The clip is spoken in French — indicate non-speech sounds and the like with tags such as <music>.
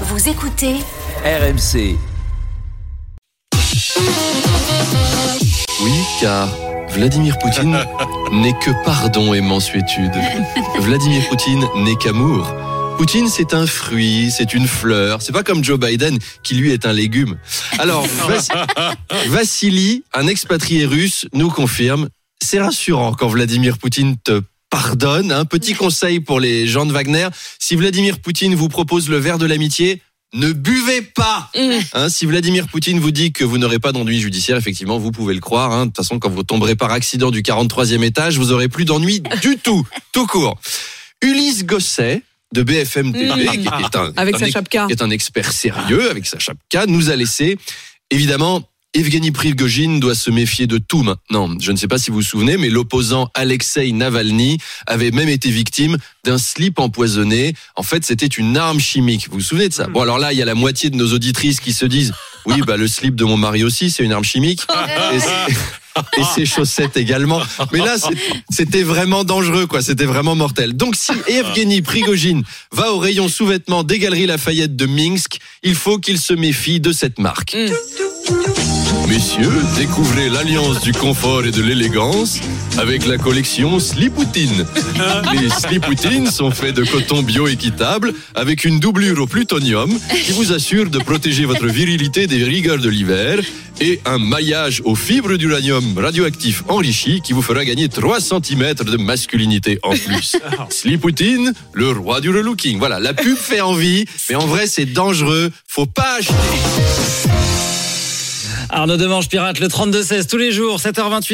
Vous écoutez RMC. Oui, car Vladimir Poutine <laughs> n'est que pardon et mansuétude. Vladimir Poutine n'est qu'amour. Poutine, c'est un fruit, c'est une fleur. C'est pas comme Joe Biden, qui lui est un légume. Alors, <laughs> Vas- Vassili, un expatrié russe, nous confirme, c'est rassurant quand Vladimir Poutine te pardonne. Un petit conseil pour les gens de Wagner, si Vladimir Poutine vous propose le verre de l'amitié, ne buvez pas. Hein, si Vladimir Poutine vous dit que vous n'aurez pas d'ennui judiciaire, effectivement, vous pouvez le croire. hein. De toute façon, quand vous tomberez par accident du 43e étage, vous aurez plus d'ennui <laughs> du tout, tout court. Ulysse Gosset de BFM TV, qui est un, Avec un sa ex- chapka. qui est un expert sérieux avec sa chapka, nous a laissé. Évidemment, Evgeny Prigogine doit se méfier de tout maintenant. Je ne sais pas si vous vous souvenez, mais l'opposant Alexei Navalny avait même été victime d'un slip empoisonné. En fait, c'était une arme chimique. Vous vous souvenez de ça? Bon, alors là, il y a la moitié de nos auditrices qui se disent oui, bah le slip de mon mari aussi, c'est une arme chimique. <laughs> Et ses chaussettes également. Mais là, c'était vraiment dangereux, quoi. C'était vraiment mortel. Donc, si <laughs> Evgeny Prigogine va au rayon sous-vêtements des Galeries Lafayette de Minsk, il faut qu'il se méfie de cette marque. Messieurs, découvrez l'alliance du confort et de l'élégance avec la collection Slipoutine. Les Slipoutines sont faits de coton bio-équitable avec une doublure au plutonium qui vous assure de protéger votre virilité des rigueurs de l'hiver et un maillage aux fibres d'uranium radioactif enrichi qui vous fera gagner 3 cm de masculinité en plus. Slipoutine, le roi du relooking. Voilà, la pub fait envie, mais en vrai c'est dangereux, faut pas acheter. Arnaud Demange pirate le 32-16 tous les jours, 7h28.